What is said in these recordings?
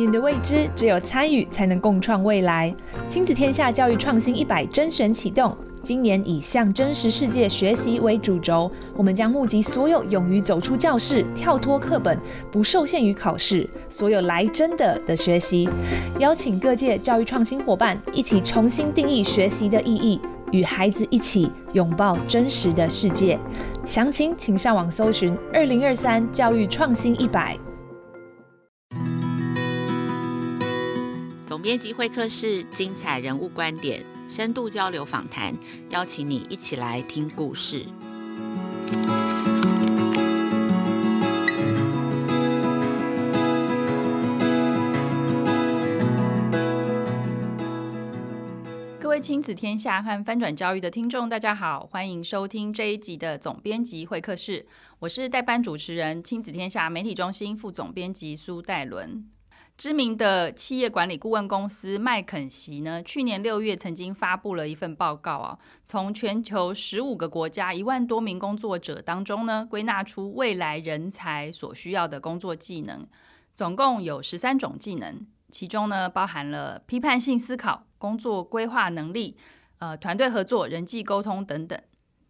面对未知，只有参与才能共创未来。亲子天下教育创新一百甄选启动，今年以向真实世界学习为主轴，我们将募集所有勇于走出教室、跳脱课本、不受限于考试、所有来真的的学习，邀请各界教育创新伙伴一起重新定义学习的意义，与孩子一起拥抱真实的世界。详情请上网搜寻“二零二三教育创新一百”。总编辑会客室，精彩人物观点，深度交流访谈，邀请你一起来听故事。各位亲子天下和翻转教育的听众，大家好，欢迎收听这一集的总编辑会客室。我是代班主持人，亲子天下媒体中心副总编辑苏岱伦。知名的企业管理顾问公司麦肯锡呢，去年六月曾经发布了一份报告啊，从全球十五个国家一万多名工作者当中呢，归纳出未来人才所需要的工作技能，总共有十三种技能，其中呢包含了批判性思考、工作规划能力、呃团队合作、人际沟通等等。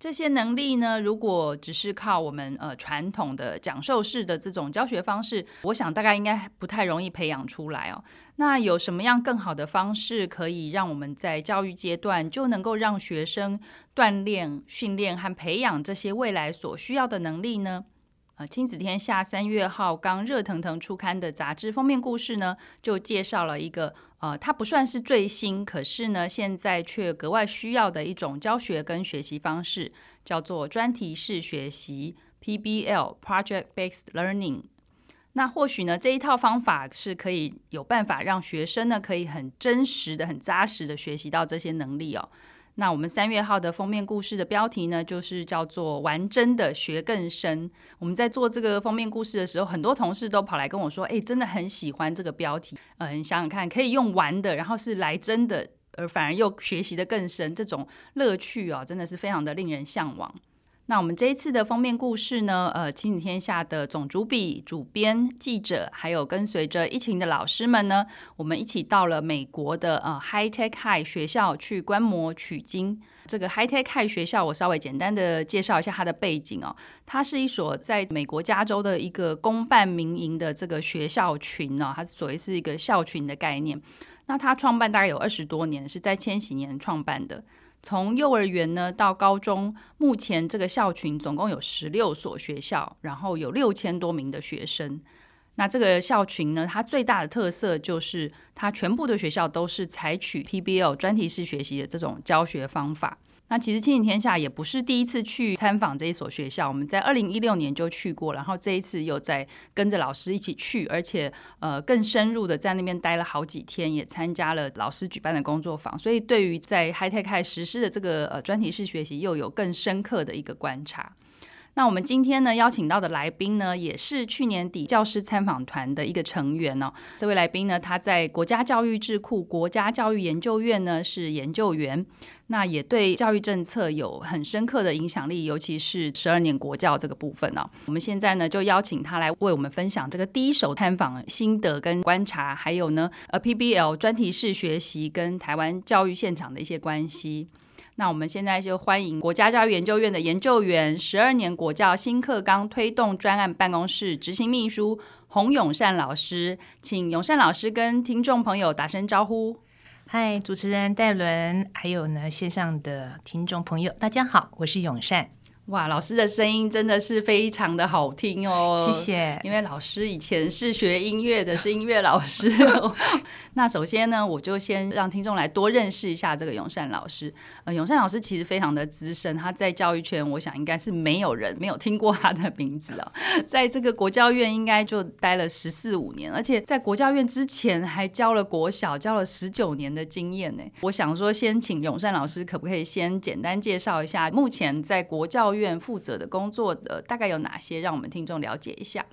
这些能力呢，如果只是靠我们呃传统的讲授式的这种教学方式，我想大概应该不太容易培养出来哦。那有什么样更好的方式，可以让我们在教育阶段就能够让学生锻炼、训练和培养这些未来所需要的能力呢？呃，亲子天下三月号刚热腾腾出刊的杂志封面故事呢，就介绍了一个。呃，它不算是最新，可是呢，现在却格外需要的一种教学跟学习方式，叫做专题式学习 （PBL，Project Based Learning）。那或许呢，这一套方法是可以有办法让学生呢，可以很真实的、很扎实的学习到这些能力哦。那我们三月号的封面故事的标题呢，就是叫做“玩真的学更深”。我们在做这个封面故事的时候，很多同事都跑来跟我说：“哎，真的很喜欢这个标题。”嗯，想想看，可以用玩的，然后是来真的，而反而又学习的更深，这种乐趣哦，真的是非常的令人向往。那我们这一次的封面故事呢，呃，亲子天下的总主笔、主编、记者，还有跟随着一群的老师们呢，我们一起到了美国的呃 High Tech High 学校去观摩取经。这个 High Tech High 学校，我稍微简单的介绍一下它的背景哦。它是一所在美国加州的一个公办民营的这个学校群哦，它所谓是一个校群的概念。那它创办大概有二十多年，是在千禧年创办的。从幼儿园呢到高中，目前这个校群总共有十六所学校，然后有六千多名的学生。那这个校群呢，它最大的特色就是它全部的学校都是采取 PBL 专题式学习的这种教学方法。那其实亲子天下也不是第一次去参访这一所学校，我们在二零一六年就去过，然后这一次又在跟着老师一起去，而且呃更深入的在那边待了好几天，也参加了老师举办的工作坊，所以对于在 hightech 实施的这个呃专题式学习又有更深刻的一个观察。那我们今天呢邀请到的来宾呢，也是去年底教师参访团的一个成员哦。这位来宾呢，他在国家教育智库国家教育研究院呢是研究员，那也对教育政策有很深刻的影响力，尤其是十二年国教这个部分哦。我们现在呢就邀请他来为我们分享这个第一手参访心得跟观察，还有呢呃 PBL 专题式学习跟台湾教育现场的一些关系。那我们现在就欢迎国家教育研究院的研究员、十二年国教新课纲推动专案办公室执行秘书洪永善老师，请永善老师跟听众朋友打声招呼。嗨，主持人戴伦，还有呢线上的听众朋友，大家好，我是永善。哇，老师的声音真的是非常的好听哦！谢谢。因为老师以前是学音乐的，是音乐老师。那首先呢，我就先让听众来多认识一下这个永善老师。呃，永善老师其实非常的资深，他在教育圈，我想应该是没有人没有听过他的名字哦。在这个国教院应该就待了十四五年，而且在国教院之前还教了国小，教了十九年的经验呢。我想说，先请永善老师可不可以先简单介绍一下目前在国教院院负责的工作的大概有哪些，让我们听众了解一下。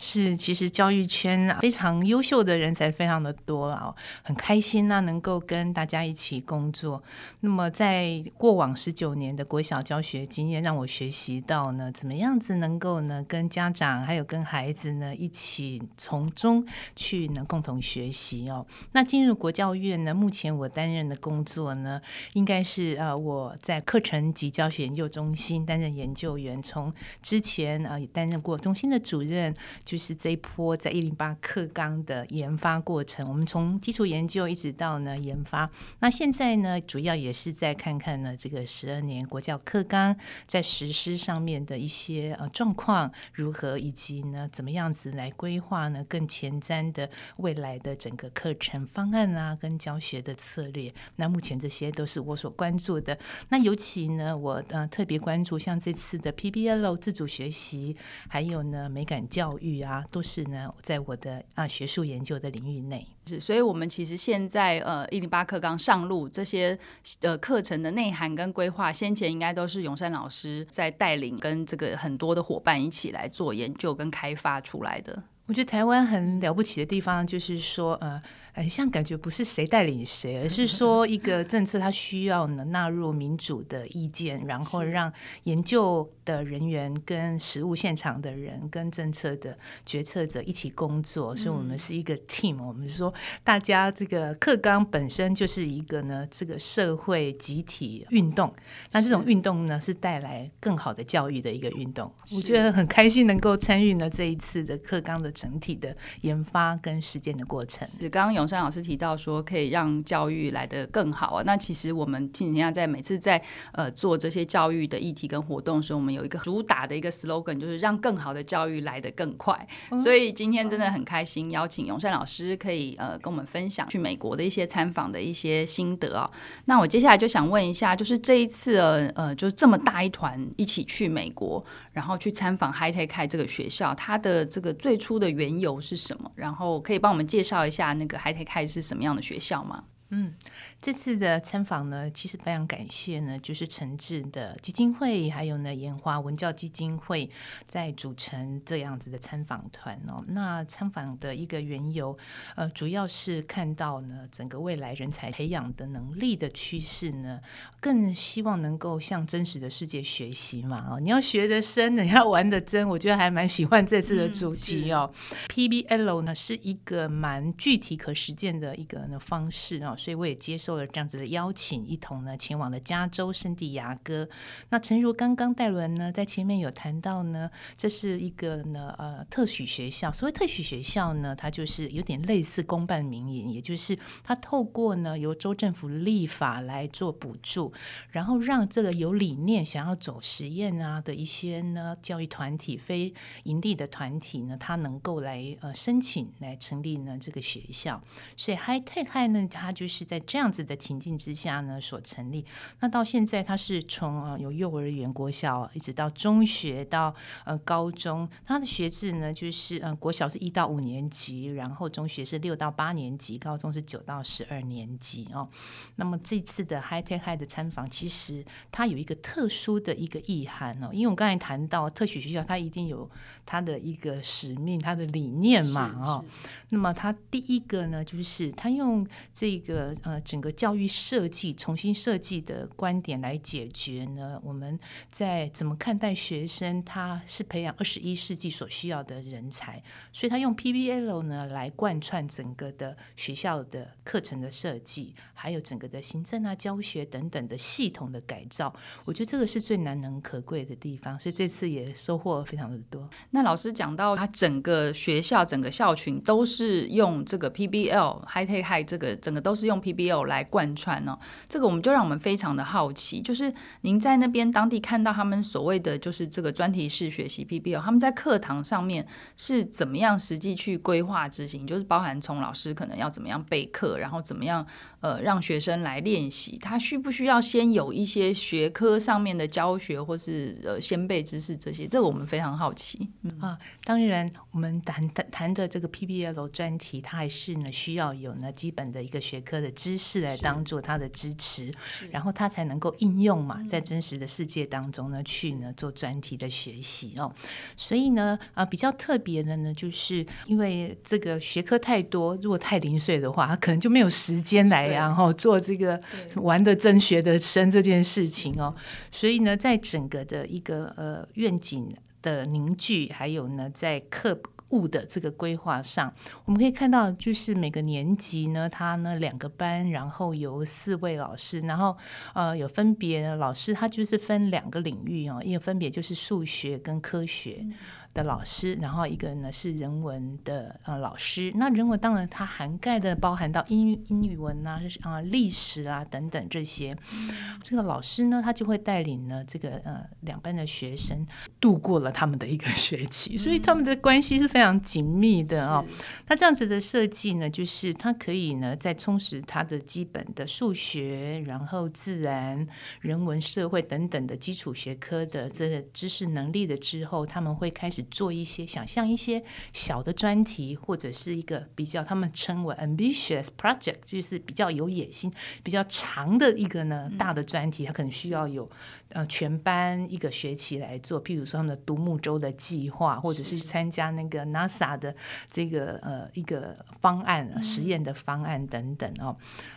是，其实教育圈非常优秀的人才非常的多啊，很开心呢，能够跟大家一起工作。那么在过往十九年的国小教学经验，让我学习到呢，怎么样子能够呢，跟家长还有跟孩子呢一起从中去呢共同学习哦。那进入国教院呢，目前我担任的工作呢，应该是呃我在课程及教学研究中心担任研究员，从之前啊也担任过中心的主任。就是这一波在一零八课纲的研发过程，我们从基础研究一直到呢研发，那现在呢主要也是在看看呢这个十二年国教课纲在实施上面的一些呃状况如何，以及呢怎么样子来规划呢更前瞻的未来的整个课程方案啊跟教学的策略。那目前这些都是我所关注的。那尤其呢我呃特别关注像这次的 PBL 自主学习，还有呢美感教育。啊，都是呢，在我的啊学术研究的领域内是，所以我们其实现在呃一零八课纲上路这些呃课程的内涵跟规划，先前应该都是永山老师在带领，跟这个很多的伙伴一起来做研究跟开发出来的。我觉得台湾很了不起的地方，就是说呃。很像感觉不是谁带领谁，而是说一个政策它需要呢纳入民主的意见，然后让研究的人员跟实务现场的人跟政策的决策者一起工作，所以我们是一个 team。我们说大家这个课纲本身就是一个呢这个社会集体运动，那这种运动呢是带来更好的教育的一个运动。我觉得很开心能够参与呢这一次的课纲的整体的研发跟实践的过程。是刚刚有。山老师提到说，可以让教育来得更好啊。那其实我们今天在每次在呃做这些教育的议题跟活动的时候，我们有一个主打的一个 slogan，就是让更好的教育来得更快。所以今天真的很开心，邀请永山老师可以呃跟我们分享去美国的一些参访的一些心得啊。那我接下来就想问一下，就是这一次呃呃，就是这么大一团一起去美国，然后去参访 High Tech High 这个学校，它的这个最初的缘由是什么？然后可以帮我们介绍一下那个 High 可以看是什么样的学校吗？嗯。这次的参访呢，其实非常感谢呢，就是诚志的基金会，还有呢研华文教基金会在组成这样子的参访团哦。那参访的一个缘由，呃，主要是看到呢，整个未来人才培养的能力的趋势呢，更希望能够向真实的世界学习嘛。哦，你要学得深，你要玩得真，我觉得还蛮喜欢这次的主题哦。嗯、PBL 呢是一个蛮具体可实践的一个呢方式哦，所以我也接受。做了这样子的邀请，一同呢前往了加州圣地亚哥。那诚如刚刚戴伦呢在前面有谈到呢，这是一个呢呃特许学校。所谓特许学校呢，它就是有点类似公办民营，也就是它透过呢由州政府立法来做补助，然后让这个有理念想要走实验啊的一些呢教育团体、非营利的团体呢，它能够来呃申请来成立呢这个学校。所以 High Tech 呢，它就是在这样子。的情境之下呢，所成立。那到现在，它是从啊有幼儿园、国小，一直到中学到呃高中。它的学制呢，就是呃国小是一到五年级，然后中学是六到八年级，高中是九到十二年级哦。那么这次的 High Tech High 的参访，其实它有一个特殊的一个意涵哦。因为我刚才谈到特许学校，它一定有它的一个使命、它的理念嘛哦。那么它第一个呢，就是它用这个呃整个。教育设计重新设计的观点来解决呢？我们在怎么看待学生？他是培养二十一世纪所需要的人才，所以他用 PBL 呢来贯穿整个的学校的课程的设计，还有整个的行政啊、教学等等的系统的改造。我觉得这个是最难能可贵的地方，所以这次也收获非常的多。那老师讲到，他整个学校、整个校群都是用这个 PBL High Tech High 这个整个都是用 PBL 来。来贯穿哦，这个我们就让我们非常的好奇，就是您在那边当地看到他们所谓的就是这个专题式学习 PBL，他们在课堂上面是怎么样实际去规划执行，就是包含从老师可能要怎么样备课，然后怎么样呃让学生来练习，他需不需要先有一些学科上面的教学，或是呃先备知识这些，这个我们非常好奇。啊，当然我们谈谈谈的这个 PBL 专题，它还是呢需要有呢基本的一个学科的知识来当做他的支持，然后他才能够应用嘛，在真实的世界当中呢，去呢做专题的学习哦。所以呢，啊，比较特别的呢，就是因为这个学科太多，如果太零碎的话，他可能就没有时间来然后做这个玩的真学的深这件事情哦。所以呢，在整个的一个呃愿景的凝聚，还有呢，在课务的这个规划上，我们可以看到，就是每个年级呢，它呢两个班，然后由四位老师，然后呃有分别老师，他就是分两个领域哦，一个分别就是数学跟科学。嗯的老师，然后一个呢是人文的呃老师。那人文当然它涵盖的包含到英英语文啊、啊历史啊等等这些。这个老师呢，他就会带领呢这个呃两班的学生度过了他们的一个 学期，所以他们的关系是非常紧密的哦。那这样子的设计呢，就是他可以呢在充实他的基本的数学，然后自然、人文、社会等等的基础学科的这个知识能力的之后，他们会开始。做一些想象一些小的专题，或者是一个比较他们称为 ambitious project，就是比较有野心、比较长的一个呢大的专题，它可能需要有呃全班一个学期来做。譬如说他们的独木舟的计划，或者是参加那个 NASA 的这个呃一个方案、实验的方案等等哦。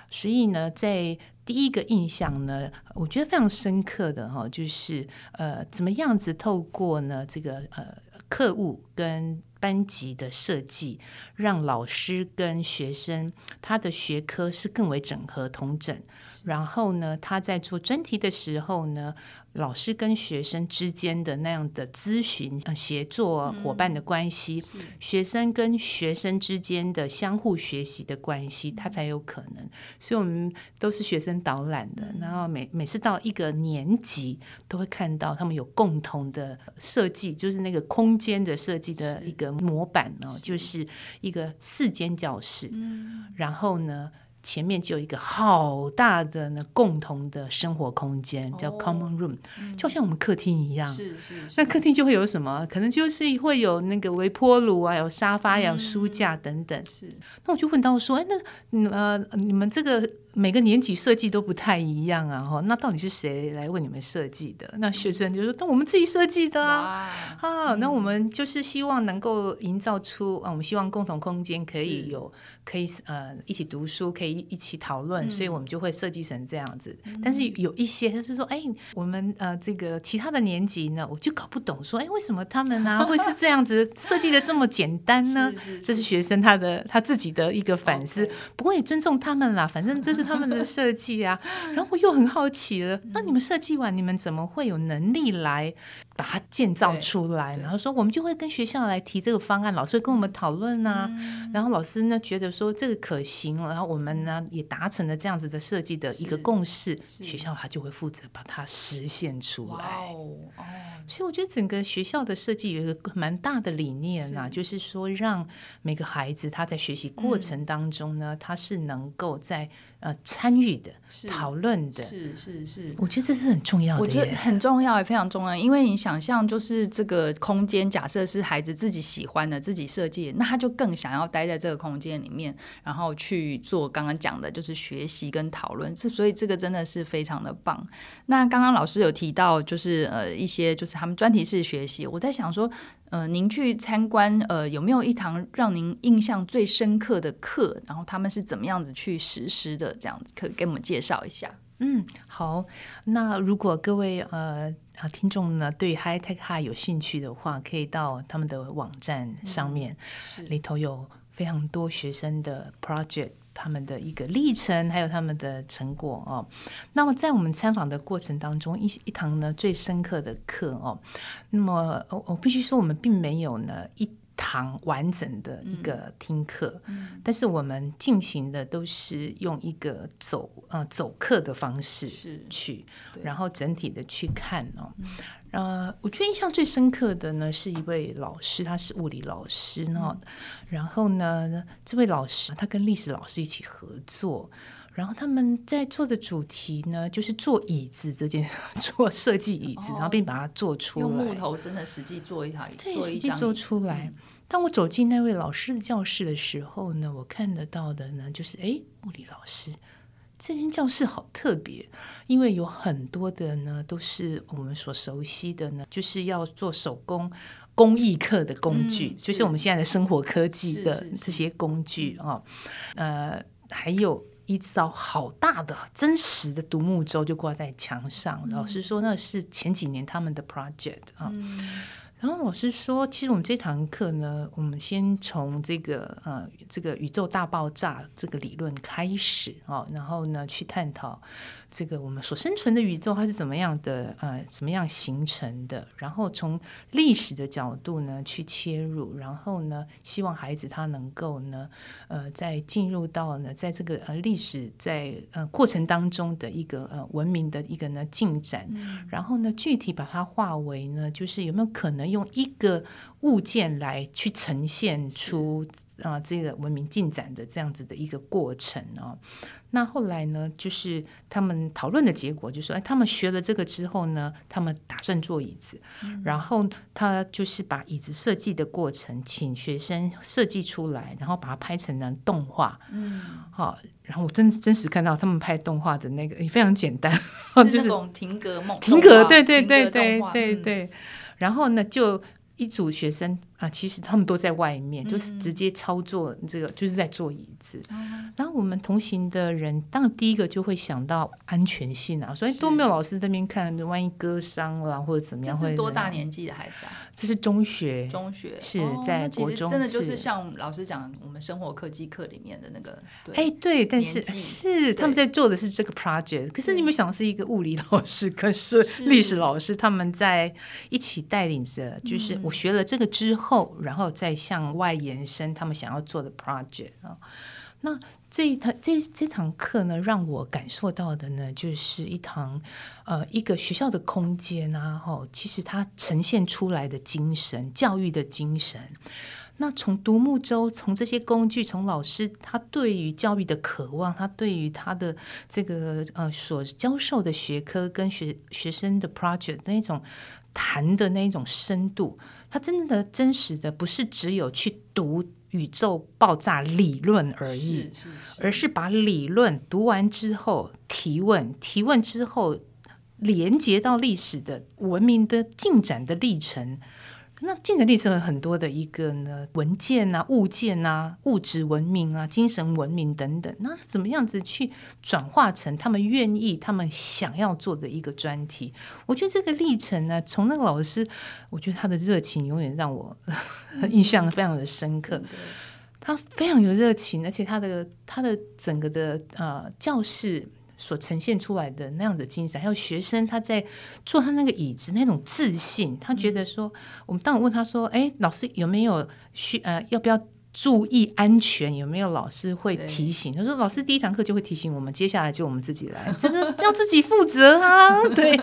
所以呢，在第一个印象呢，我觉得非常深刻的哈，就是呃怎么样子透过呢这个呃。课务跟班级的设计，让老师跟学生他的学科是更为整合同整。然后呢，他在做专题的时候呢，老师跟学生之间的那样的咨询、协作、伙伴的关系，嗯、学生跟学生之间的相互学习的关系，他才有可能。所以，我们都是学生导览的，然后每每次到一个年级，都会看到他们有共同的设计，就是那个空间的设计的一个模板呢，就是一个四间教室，然后呢。前面就有一个好大的那，共同的生活空间，叫 common room，就像我们客厅一样。是是。那客厅就会有什么？可能就是会有那个微波炉啊，有沙发呀，有书架等等。是。那我就问到说，哎，那呃，你们这个。每个年级设计都不太一样啊，哈，那到底是谁来为你们设计的？那学生就说：“那我们自己设计的啊，啊，那我们就是希望能够营造出啊，我们希望共同空间可以有，可以呃一起读书，可以一起讨论，所以我们就会设计成这样子。但是有一些他就说：哎，我们呃这个其他的年级呢，我就搞不懂，说哎为什么他们呢 会是这样子设计的这么简单呢？这是学生他的他自己的一个反思，不过也尊重他们啦，反正这是。他们的设计啊，然后我又很好奇了，那你们设计完，你们怎么会有能力来把它建造出来？然后说我们就会跟学校来提这个方案，老师会跟我们讨论啊，然后老师呢觉得说这个可行，然后我们呢也达成了这样子的设计的一个共识，学校他就会负责把它实现出来。所以我觉得整个学校的设计有一个蛮大的理念啊，就是说让每个孩子他在学习过程当中呢，他是能够在。呃，参与的、讨论的，是是是，我觉得这是很重要的。我觉得很重要，也非常重要。因为你想象，就是这个空间，假设是孩子自己喜欢的、自己设计，那他就更想要待在这个空间里面，然后去做刚刚讲的，就是学习跟讨论。这，所以这个真的是非常的棒。那刚刚老师有提到，就是呃一些就是他们专题式学习，我在想说。呃，您去参观，呃，有没有一堂让您印象最深刻的课？然后他们是怎么样子去实施的？这样子可以给我们介绍一下。嗯，好。那如果各位呃啊听众呢对 High Tech High 有兴趣的话，可以到他们的网站上面，嗯、里头有非常多学生的 project。他们的一个历程，还有他们的成果哦。那么在我们参访的过程当中，一一堂呢最深刻的课哦。那么我我必须说，我们并没有呢一堂完整的一个听课，嗯、但是我们进行的都是用一个走呃走课的方式去，然后整体的去看哦。嗯。呃，我觉得印象最深刻的呢，是一位老师，他是物理老师呢。嗯、然后呢，这位老师他跟历史老师一起合作，然后他们在做的主题呢，就是做椅子这件，做设计椅子，哦、然后并把它做出来，用木头真的实际做一台，对，实际做出来。嗯当我走进那位老师的教室的时候呢，我看得到的呢，就是哎，物理老师。这间教室好特别，因为有很多的呢，都是我们所熟悉的呢，就是要做手工工艺课的工具，嗯、就是我们现在的生活科技的这些工具啊。呃，还有一艘好大的真实的独木舟就挂在墙上，嗯、老师说那是前几年他们的 project 啊。嗯然后老师说，其实我们这堂课呢，我们先从这个呃这个宇宙大爆炸这个理论开始哦，然后呢去探讨。这个我们所生存的宇宙它是怎么样的？呃，怎么样形成的？然后从历史的角度呢去切入，然后呢，希望孩子他能够呢，呃，在进入到呢，在这个呃历史在呃过程当中的一个呃文明的一个呢进展，嗯、然后呢，具体把它化为呢，就是有没有可能用一个物件来去呈现出啊这个文明进展的这样子的一个过程哦。那后来呢，就是他们讨论的结果，就说，哎，他们学了这个之后呢，他们打算做椅子，嗯、然后他就是把椅子设计的过程，请学生设计出来，然后把它拍成了动画。嗯，好，然后我真真实看到他们拍动画的那个也非常简单，就是那种停格梦，停格，对对对对对对，然后呢就。一组学生啊，其实他们都在外面，嗯、就是直接操作这个，就是在坐椅子。嗯、然后我们同行的人，当然第一个就会想到安全性啊，所以都没有老师这边看，万一割伤了或者怎么样会？这是多大年纪的孩子啊？这是中学，中学是在国中，真的就是像老师讲我们生活科技课里面的那个。哎，对，但是是他们在做的是这个 project，可是你们想的是一个物理老师，可是历史老师他们在一起带领着，就是我。学了这个之后，后然后再向外延伸他们想要做的 project 啊。那这一堂这这堂课呢，让我感受到的呢，就是一堂呃一个学校的空间啊，哈，其实它呈现出来的精神，教育的精神。那从独木舟，从这些工具，从老师他对于教育的渴望，他对于他的这个呃所教授的学科跟学学生的 project 那种谈的那种深度。他真的真实的不是只有去读宇宙爆炸理论而已，是是是，而是把理论读完之后提问，提问之后连接到历史的文明的进展的历程。那进展历程有很多的一个呢文件啊、物件啊、物质文明啊、精神文明等等，那怎么样子去转化成他们愿意、他们想要做的一个专题？我觉得这个历程呢，从那个老师，我觉得他的热情永远让我印象非常的深刻。他非常有热情，而且他的他的整个的呃教室。所呈现出来的那样的精神，还有学生他在坐他那个椅子那种自信，他觉得说，我们当我问他说，哎，老师有没有需呃要不要注意安全？有没有老师会提醒？他说老师第一堂课就会提醒我们，接下来就我们自己来，这个要自己负责啊。对，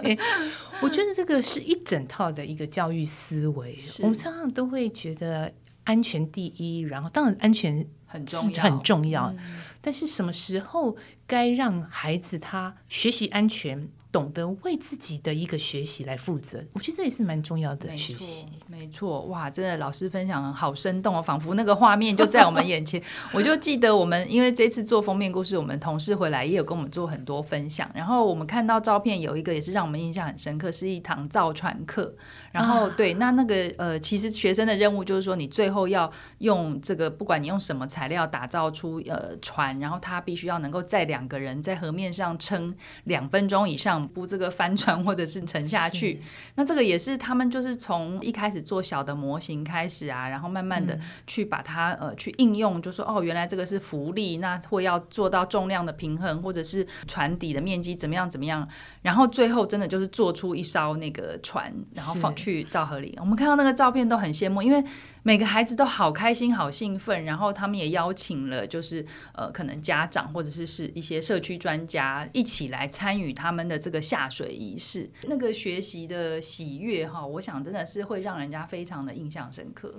我觉得这个是一整套的一个教育思维。我们常常都会觉得安全第一，然后当然安全很重要，很重要。但是什么时候该让孩子他学习安全，懂得为自己的一个学习来负责？我觉得这也是蛮重要的学习。没错，哇，真的老师分享好生动哦，仿佛那个画面就在我们眼前。我就记得我们因为这次做封面故事，我们同事回来也有跟我们做很多分享。然后我们看到照片有一个也是让我们印象很深刻，是一堂造船课。然后对，那那个呃，其实学生的任务就是说，你最后要用这个，不管你用什么材料打造出呃船，然后它必须要能够载两个人在河面上撑两分钟以上，不这个 翻船或者是沉下去。那这个也是他们就是从一开始做小的模型开始啊，然后慢慢的去把它呃去应用，就说哦，原来这个是浮力，那会要做到重量的平衡，或者是船底的面积怎么样怎么样，然后最后真的就是做出一艘那个船，然后放。去造河里，我们看到那个照片都很羡慕，因为每个孩子都好开心、好兴奋，然后他们也邀请了，就是呃，可能家长或者是是一些社区专家一起来参与他们的这个下水仪式，那个学习的喜悦哈，我想真的是会让人家非常的印象深刻。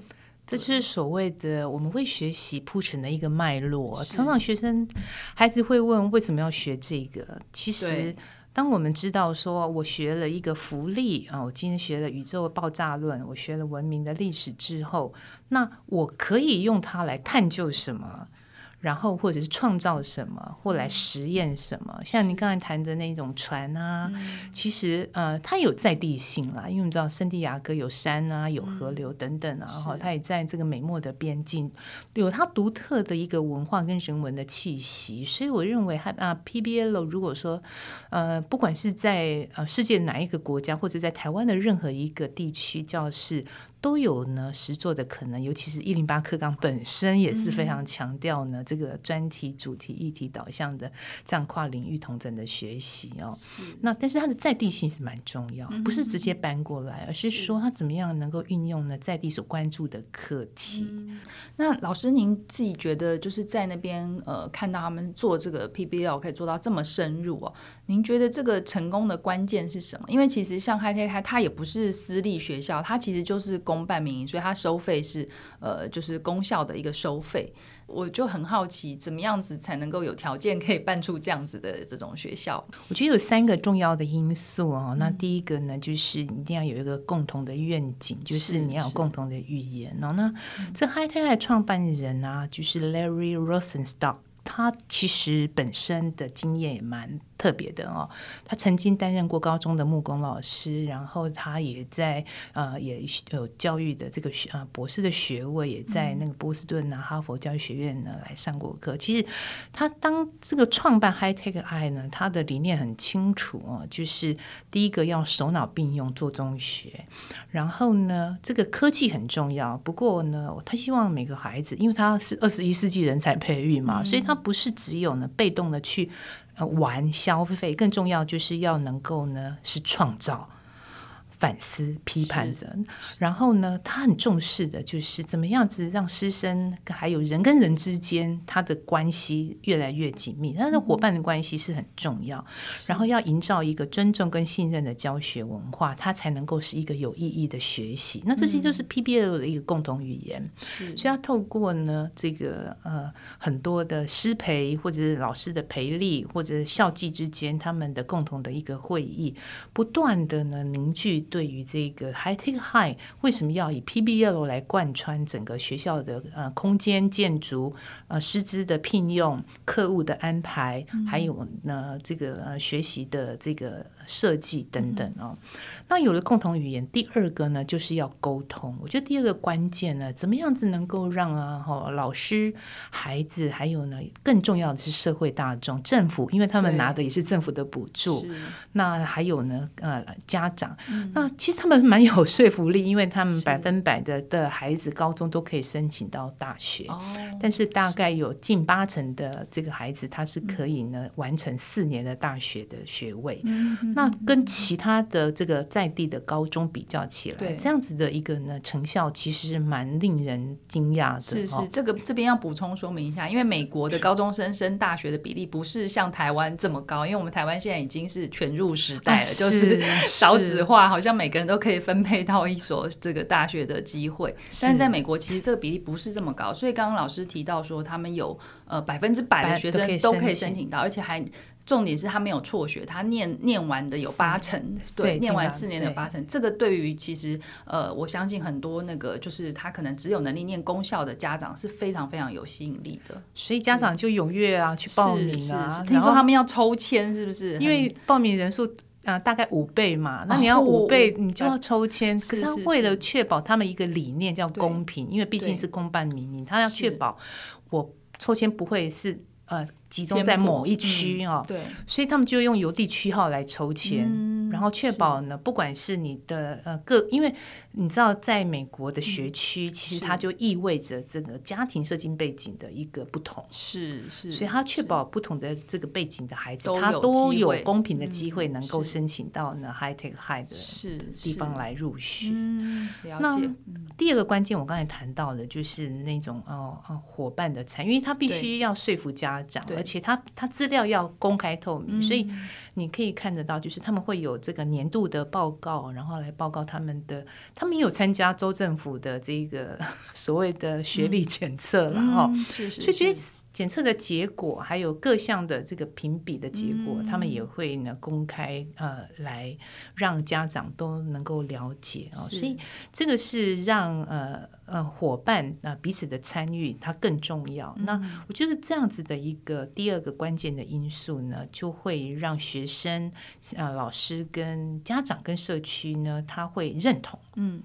这就是所谓的我们会学习铺成的一个脉络。常常学生孩子会问为什么要学这个，其实。当我们知道说，我学了一个福利啊，我今天学了宇宙爆炸论，我学了文明的历史之后，那我可以用它来探究什么？然后或者是创造什么，或来实验什么，嗯、像你刚才谈的那种船啊，嗯、其实呃，它有在地性啦，因为我们知道圣地亚哥有山啊，有河流等等啊，哈、嗯，它也在这个美墨的边境，有它独特的一个文化跟人文的气息，所以我认为它啊，PBL 如果说呃，不管是在呃世界哪一个国家，或者在台湾的任何一个地区教室。都有呢，实作的可能，尤其是一零八课纲本身也是非常强调呢，嗯、这个专题、主题、议题导向的这样跨领域同整的学习哦。那但是它的在地性是蛮重要，嗯、不是直接搬过来，而是说它怎么样能够运用呢在地所关注的课题。嗯、那老师您自己觉得就是在那边呃看到他们做这个 PBL 可以做到这么深入哦，您觉得这个成功的关键是什么？因为其实像 Hi-Tech-High 它也不是私立学校，它其实就是。公办民营，所以它收费是呃，就是公校的一个收费。我就很好奇，怎么样子才能够有条件可以办出这样子的这种学校？我觉得有三个重要的因素哦。嗯、那第一个呢，就是一定要有一个共同的愿景，就是你要有共同的语言。然后呢，嗯、这 Hi-Tech-High 创办人啊，就是 Larry Rosenstock，他其实本身的经验也蛮。特别的哦，他曾经担任过高中的木工老师，然后他也在呃也有教育的这个学呃博士的学位，也在那个波士顿啊哈佛教育学院呢来上过课。其实他当这个创办 Hi-Tech-High 呢，他的理念很清楚哦，就是第一个要手脑并用做中学，然后呢这个科技很重要，不过呢他希望每个孩子，因为他是二十一世纪人才培育嘛，嗯、所以他不是只有呢被动的去。玩消费更重要，就是要能够呢是创造。反思、批判人，然后呢，他很重视的就是怎么样子让师生还有人跟人之间他的关系越来越紧密，他的伙伴的关系是很重要。然后要营造一个尊重跟信任的教学文化，它才能够是一个有意义的学习。那这些就是 PBL 的一个共同语言。是所以要透过呢这个呃很多的师培或者是老师的培力，或者是校际之间他们的共同的一个会议，不断的呢凝聚。对于这个 High Tech High 为什么要以 PBL 来贯穿整个学校的呃空间建筑呃师资的聘用课务的安排，嗯、还有呢这个呃学习的这个设计等等哦。嗯、那有了共同语言，第二个呢就是要沟通。我觉得第二个关键呢，怎么样子能够让啊哈老师、孩子，还有呢更重要的是社会大众、政府，因为他们拿的也是政府的补助。那还有呢呃家长，嗯、那其实他们蛮有说服力，因为他们百分百的的孩子高中都可以申请到大学，是但是大概有近八成的这个孩子他是可以呢完成四年的大学的学位。嗯、那跟其他的这个在地的高中比较起来，对。这样子的一个呢成效其实是蛮令人惊讶的。是是，这个这边要补充说明一下，因为美国的高中生升大学的比例不是像台湾这么高，因为我们台湾现在已经是全入时代了，啊、就是 少子化，好像每个人都可以分配到一所这个大学的机会，但是在美国其实这个比例不是这么高，所以刚刚老师提到说他们有呃百分之百的学生都可以申请到，而且还重点是他没有辍学，他念念完的有八成，对，念完四年的有八成，这个对于其实呃我相信很多那个就是他可能只有能力念公校的家长是非常非常有吸引力的，所以家长就踊跃啊去报名啊，听说他们要抽签是不是？因为报名人数。啊，大概五倍嘛，那你要五倍，你就要抽签。哦、可是他为了确保他们一个理念叫公平，因为毕竟是公办民营，他要确保我抽签不会是呃。集中在某一区哦，对，所以他们就用邮递区号来抽签，嗯、然后确保呢，不管是你的呃各，因为你知道，在美国的学区，嗯、其实它就意味着这个家庭社经背景的一个不同，是是，所以他确保不同的这个背景的孩子，他都有公平的机会能够申请到呢 high tech high 的地方来入学。那第二个关键，我刚才谈到的，就是那种哦哦伙伴的参与，因为他必须要说服家家长，而且他他资料要公开透明，所以你可以看得到，就是他们会有这个年度的报告，然后来报告他们的，他们也有参加州政府的这个 所谓的学历检测，然后所以这些检测的结果，还有各项的这个评比的结果，他们也会呢公开呃来让家长都能够了解哦，所以这个是让呃。呃，伙伴啊、呃，彼此的参与它更重要。嗯、那我觉得这样子的一个第二个关键的因素呢，就会让学学生、呃老师跟家长跟社区呢，他会认同。嗯。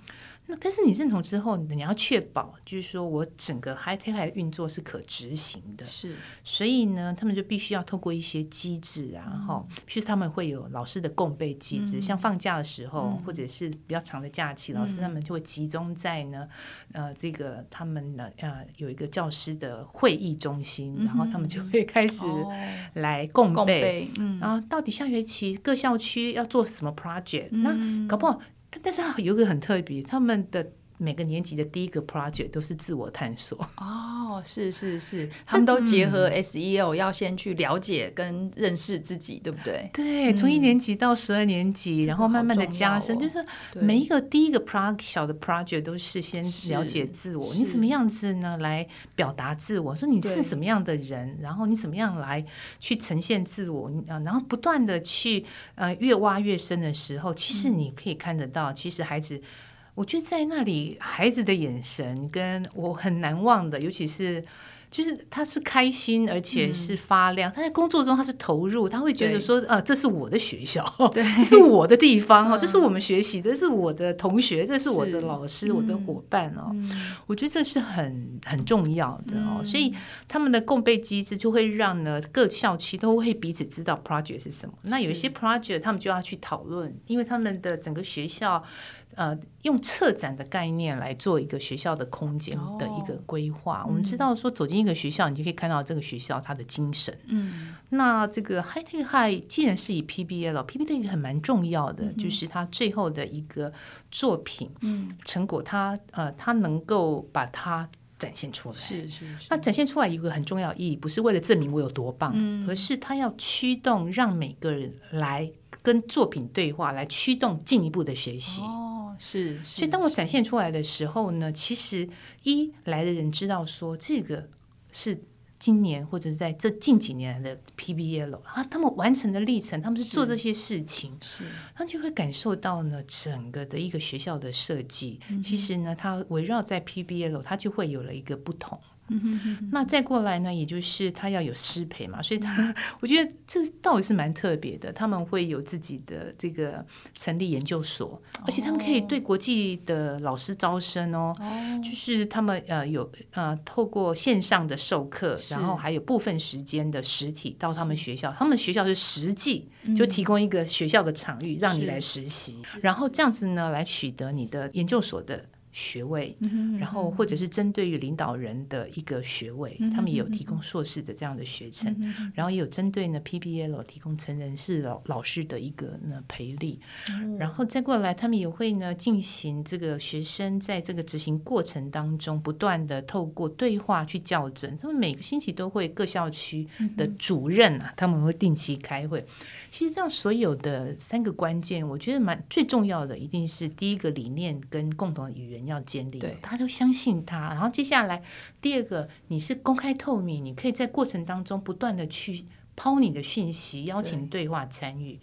那但是你认同之后，你要确保，就是说我整个 High 运作是可执行的。是，所以呢，他们就必须要透过一些机制啊，哈、嗯，譬如他们会有老师的共备机制，嗯、像放假的时候，嗯、或者是比较长的假期，嗯、老师他们就会集中在呢，呃，这个他们的，呃，有一个教师的会议中心，嗯、然后他们就会开始来共备，共备嗯，然后到底下学期各校区要做什么 project，、嗯、那搞不好。但是有一个很特别，他们的每个年级的第一个 project 都是自我探索。哦，是是是，他们都结合 SEL，要先去了解跟认识自己，对不对？对，从一年级到十二年级，嗯、然后慢慢的加深，哦、就是每一个第一个 project 小的 project 都是先了解自我，你什么样子呢来表达自我？说你是什么样的人，然后你怎么样来去呈现自我？然后不断的去呃越挖越深的时候，其实你可以看得到，嗯、其实孩子。我觉得在那里，孩子的眼神跟我很难忘的，尤其是就是他是开心，而且是发亮。他在工作中他是投入，他会觉得说，呃，这是我的学校，这是我的地方哦，这是我们学习的，这是我的同学，这是我的老师，我的伙伴哦。我觉得这是很很重要的哦。所以他们的共备机制就会让呢各校区都会彼此知道 project 是什么。那有一些 project 他们就要去讨论，因为他们的整个学校。呃，用策展的概念来做一个学校的空间的一个规划。Oh, 我们知道说，走进一个学校，嗯、你就可以看到这个学校它的精神。嗯，那这个 Hi-Tech High 既然是以 PBL，PBL 也很蛮重要的，嗯、就是它最后的一个作品，嗯，成果它呃，它能够把它展现出来。是是是。那展现出来一个很重要意义，不是为了证明我有多棒，嗯、而是它要驱动让每个人来跟作品对话，来驱动进一步的学习。Oh. 是，是，所以当我展现出来的时候呢，其实一来的人知道说这个是今年或者是在这近几年来的 PBL 啊，他们完成的历程，他们是做这些事情，是，他就会感受到呢，整个的一个学校的设计，嗯、其实呢，它围绕在 PBL，它就会有了一个不同。嗯哼哼，那再过来呢，也就是他要有师培嘛，所以他 我觉得这倒也是蛮特别的。他们会有自己的这个成立研究所，而且他们可以对国际的老师招生哦。哦，就是他们呃有呃透过线上的授课，然后还有部分时间的实体到他们学校，他们学校是实际就提供一个学校的场域让你来实习，然后这样子呢来取得你的研究所的。学位，然后或者是针对于领导人的一个学位，他们也有提供硕士的这样的学程，然后也有针对呢 PBL 提供成人式老老师的一个呢培力，然后再过来，他们也会呢进行这个学生在这个执行过程当中，不断的透过对话去校准，他们每个星期都会各校区的主任啊，他们会定期开会。其实这样所有的三个关键，我觉得蛮最重要的，一定是第一个理念跟共同的语言要建立，对，大家都相信他。然后接下来第二个，你是公开透明，你可以在过程当中不断的去抛你的讯息，邀请对话参与。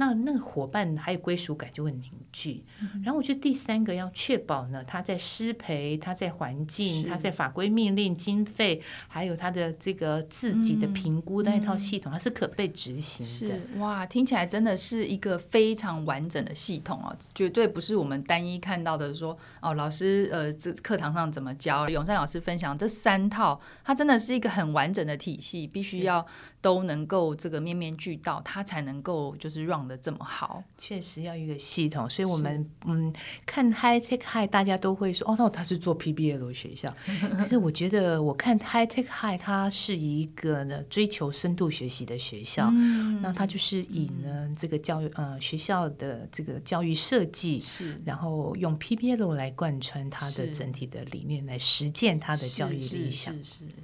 那那个伙伴还有归属感就会凝聚，然后我觉得第三个要确保呢，他在师培，他在环境，他在法规命令、经费，还有他的这个自己的评估的那套系统，它是可被执行的。是哇，听起来真的是一个非常完整的系统哦，绝对不是我们单一看到的说哦，老师呃，这课堂上怎么教？永善老师分享这三套，它真的是一个很完整的体系，必须要都能够这个面面俱到，它才能够就是 run 的这么好，确实要一个系统，所以我们嗯看 High Tech High，大家都会说哦，那他是做 PBL 的学校。可是我觉得我看 High Tech High，它是一个呢追求深度学习的学校。嗯、那它就是以呢、嗯、这个教育呃学校的这个教育设计是，然后用 PBL 来贯穿它的整体的理念，来实践它的教育理想。是是是。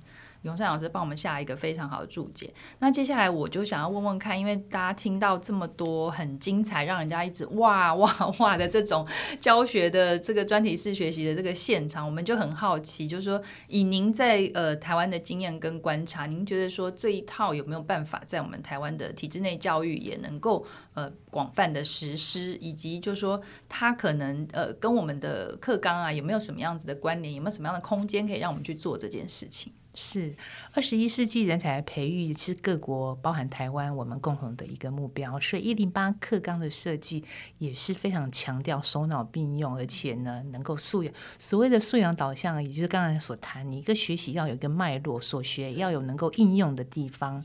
永善老师帮我们下一个非常好的注解。那接下来我就想要问问看，因为大家听到这么多很精彩，让人家一直哇 哇哇的这种教学的这个专题式学习的这个现场，我们就很好奇，就是说以您在呃台湾的经验跟观察，您觉得说这一套有没有办法在我们台湾的体制内教育也能够呃广泛的实施，以及就是说它可能呃跟我们的课纲啊有没有什么样子的关联，有没有什么样的空间可以让我们去做这件事情？是二十一世纪人才培育，是各国包含台湾我们共同的一个目标。所以一零八课纲的设计也是非常强调手脑并用，而且呢能够素养。所谓的素养导向，也就是刚才所谈，你一个学习要有一个脉络，所学要有能够应用的地方。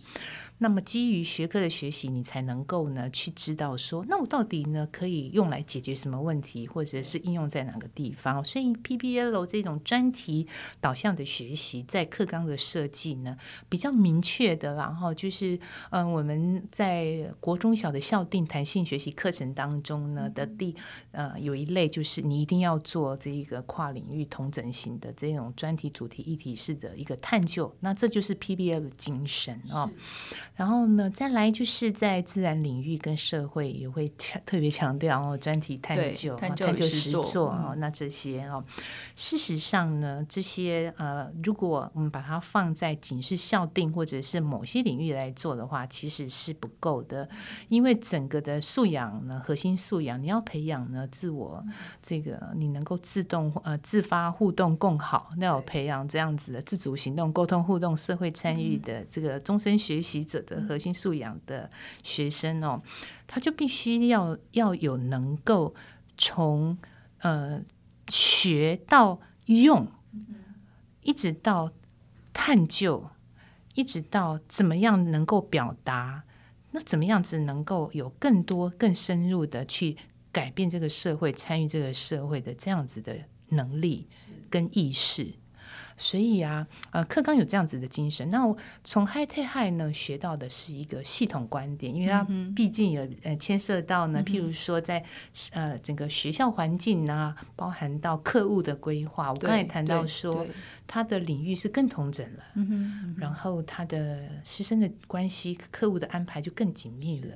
那么基于学科的学习，你才能够呢去知道说，那我到底呢可以用来解决什么问题，或者是应用在哪个地方？所以 PBL 这种专题导向的学习，在课纲的设计呢比较明确的，然后就是嗯、呃，我们在国中小的校定弹性学习课程当中呢的第呃有一类就是你一定要做这一个跨领域同整型的这种专题主题议题式的一个探究，那这就是 PBL 的精神啊。哦然后呢，再来就是在自然领域跟社会也会特别强调哦，专题探究、探究实作那这些哦，事实上呢，这些呃，如果我们把它放在仅是校定或者是某些领域来做的话，其实是不够的，因为整个的素养呢，核心素养，你要培养呢，自我这个你能够自动呃自发互动共好，那要培养这样子的自主行动、沟通互动、社会参与的这个终身学习者的核心素养的学生哦，他就必须要要有能够从呃学到用，一直到探究，一直到怎么样能够表达，那怎么样子能够有更多更深入的去改变这个社会、参与这个社会的这样子的能力跟意识。所以啊，呃，课纲有这样子的精神。那我从 High-Tech High 呢学到的是一个系统观点，因为它毕竟有呃牵涉到呢，譬如说在呃整个学校环境啊，包含到课务的规划。我刚才也谈到说，它的领域是更同整了，然后它的师生的关系、课务的安排就更紧密了。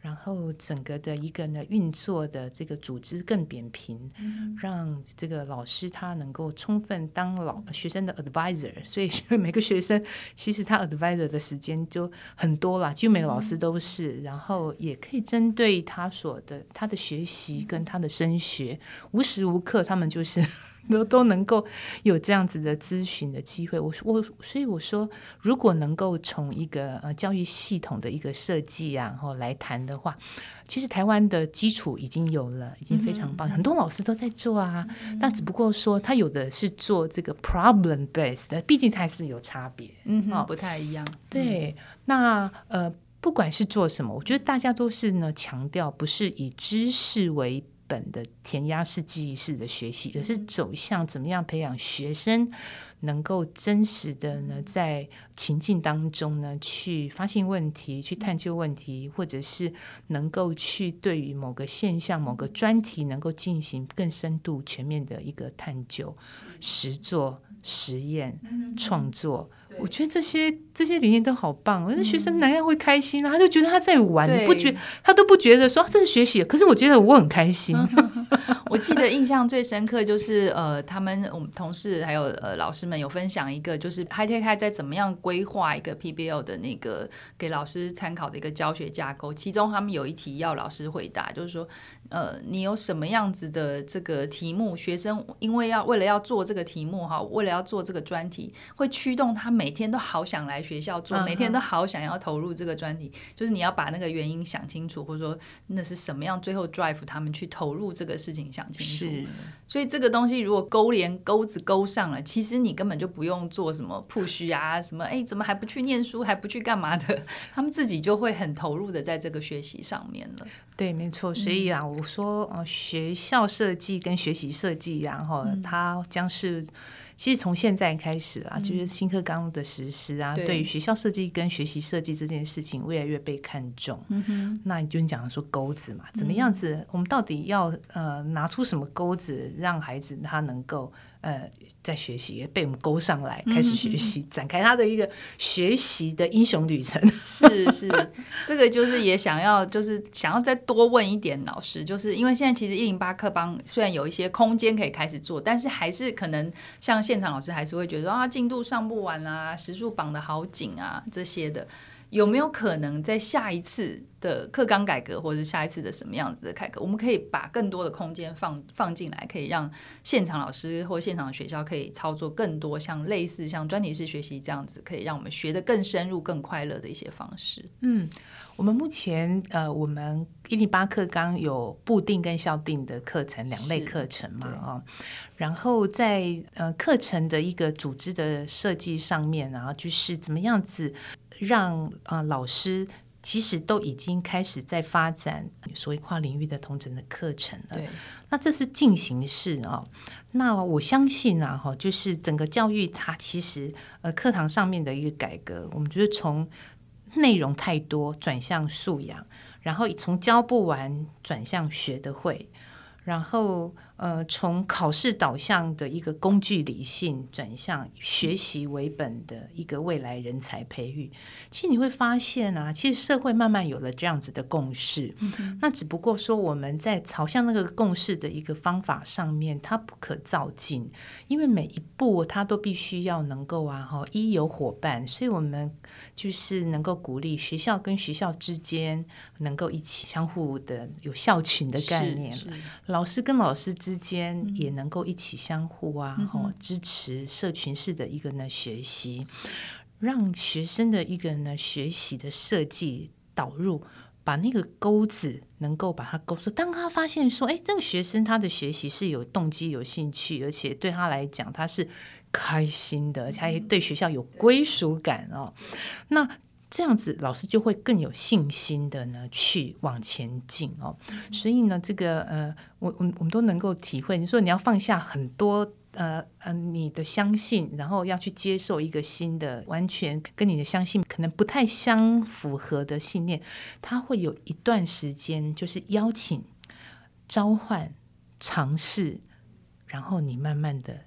然后整个的一个呢运作的这个组织更扁平，嗯，让这个老师他能够充分当老学生的 advisor，所以 每个学生其实他 advisor 的时间就很多啦，几乎每个老师都是，嗯，然后也可以针对他所的他的学习跟他的升学，嗯，无时无刻他们就是。都都能够有这样子的咨询的机会，我我所以我说，如果能够从一个呃教育系统的一个设计啊，然后来谈的话，其实台湾的基础已经有了，已经非常棒，嗯、很多老师都在做啊。嗯、但只不过说，他有的是做这个 problem based，毕竟它还是有差别，嗯，哦，不太一样。对，那呃，不管是做什么，我觉得大家都是呢强调，不是以知识为。本的填鸭式记忆式的学习，而是走向怎么样培养学生能够真实的呢，在情境当中呢，去发现问题，去探究问题，或者是能够去对于某个现象、某个专题，能够进行更深度、全面的一个探究、实作、实验、创作。我觉得这些这些理念都好棒，我觉得学生难道会开心啊？他就觉得他在玩，你不觉他都不觉得说、啊、这是学习，可是我觉得我很开心。我记得印象最深刻就是呃，他们我们同事还有呃老师们有分享一个，就是 High-Tech High 在怎么样规划一个 PBL 的那个给老师参考的一个教学架构，其中他们有一题要老师回答，就是说。呃，你有什么样子的这个题目？学生因为要为了要做这个题目哈，为了要做这个专题，会驱动他每天都好想来学校做，每天都好想要投入这个专题。Uh. 就是你要把那个原因想清楚，或者说那是什么样，最后 drive 他们去投入这个事情想清楚。所以这个东西如果勾连钩子勾上了，其实你根本就不用做什么 push 啊，什么哎，怎么还不去念书，还不去干嘛的？他们自己就会很投入的在这个学习上面了。对，没错。所以啊，我说，呃，学校设计跟学习设计，然后它将是，其实从现在开始啊，就是新课纲的实施啊，对于学校设计跟学习设计这件事情，越来越被看重。嗯哼，那你就讲说钩子嘛，怎么样子？我们到底要呃拿出什么钩子，让孩子他能够呃，在学习，也被我们勾上来，开始学习，展开他的一个学习的英雄旅程。是是，这个就是也想要，就是想要再多问一点老师，就是因为现在其实一零八课帮虽然有一些空间可以开始做，但是还是可能像现场老师还是会觉得啊，进度上不完啊，时数绑得好紧啊，这些的。有没有可能在下一次的课纲改革，或者是下一次的什么样子的改革，我们可以把更多的空间放放进来，可以让现场老师或现场的学校可以操作更多像类似像专题式学习这样子，可以让我们学得更深入、更快乐的一些方式。嗯，我们目前呃，我们一零八课纲有固定跟校定的课程两类课程嘛，哦，然后在呃课程的一个组织的设计上面，然后就是怎么样子。让啊、呃，老师其实都已经开始在发展所谓跨领域的统整的课程了。对，那这是进行式啊、哦。那我相信啊，哈，就是整个教育它其实呃课堂上面的一个改革，我们觉得从内容太多转向素养，然后从教不完转向学得会，然后。呃，从考试导向的一个工具理性转向学习为本的一个未来人才培育，其实你会发现啊，其实社会慢慢有了这样子的共识。嗯、那只不过说我们在朝向那个共识的一个方法上面，它不可照进，因为每一步它都必须要能够啊，哈，一有伙伴，所以我们就是能够鼓励学校跟学校之间能够一起相互的有校群的概念，老师跟老师之之间也能够一起相互啊，然后、嗯、支持社群式的一个呢学习，让学生的一个呢学习的设计导入，把那个钩子能够把它勾住。当他发现说，哎，这个学生他的学习是有动机、有兴趣，而且对他来讲他是开心的，而且对学校有归属感哦，那。这样子，老师就会更有信心的呢，去往前进哦。所以呢，这个呃，我我我们都能够体会。你说你要放下很多呃呃，你的相信，然后要去接受一个新的，完全跟你的相信可能不太相符合的信念，他会有一段时间，就是邀请、召唤、尝试，然后你慢慢的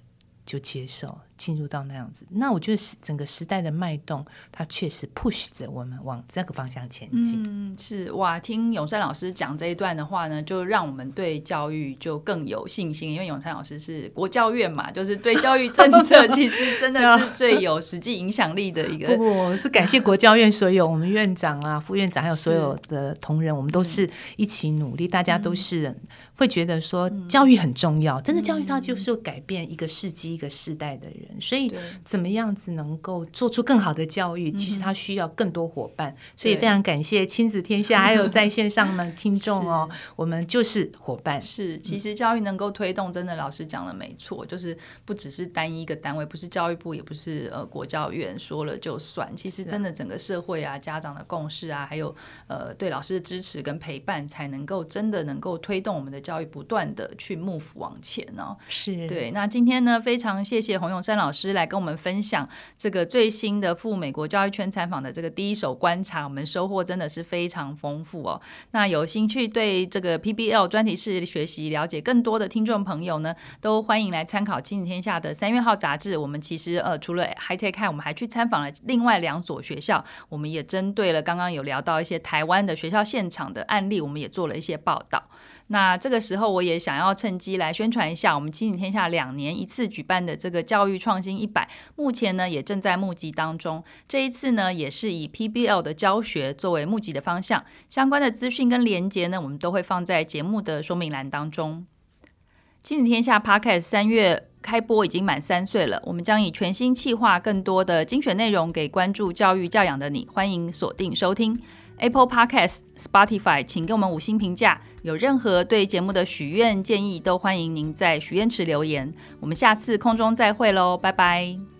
就接受。进入到那样子，那我觉得是整个时代的脉动，它确实 push 着我们往这个方向前进。嗯，是哇，听永山老师讲这一段的话呢，就让我们对教育就更有信心。因为永山老师是国教院嘛，就是对教育政策其实真的是最有实际影响力的一个。不不，是感谢国教院所有我们院长啊、副院长还有所有的同仁，我们都是一起努力，大家都是会觉得说教育很重要，真的教育它就是改变一个世纪、一个世代的人。所以，怎么样子能够做出更好的教育？其实他需要更多伙伴。所以非常感谢亲子天下还有 在线上的听众哦，我们就是伙伴。是，其实教育能够推动，真的老师讲的没错，就是不只是单一一个单位，不是教育部，也不是呃国教院说了就算。其实真的整个社会啊，家长的共识啊，还有呃对老师的支持跟陪伴，才能够真的能够推动我们的教育不断的去 move 往前哦。是对。那今天呢，非常谢谢洪永山老师来跟我们分享这个最新的赴美国教育圈参访的这个第一手观察，我们收获真的是非常丰富哦。那有兴趣对这个 PBL 专题式学习了解更多的听众朋友呢，都欢迎来参考《亲子天下》的三月号杂志。我们其实呃除了 High Tech 看，我们还去参访了另外两所学校，我们也针对了刚刚有聊到一些台湾的学校现场的案例，我们也做了一些报道。那这个时候，我也想要趁机来宣传一下，我们亲子天下两年一次举办的这个教育创新一百，目前呢也正在募集当中。这一次呢，也是以 PBL 的教学作为募集的方向，相关的资讯跟连接呢，我们都会放在节目的说明栏当中。亲子天下 Podcast 三月开播已经满三岁了，我们将以全新企划，更多的精选内容给关注教育教养的你，欢迎锁定收听。Apple Podcast、Spotify，请给我们五星评价。有任何对节目的许愿建议，都欢迎您在许愿池留言。我们下次空中再会喽，拜拜。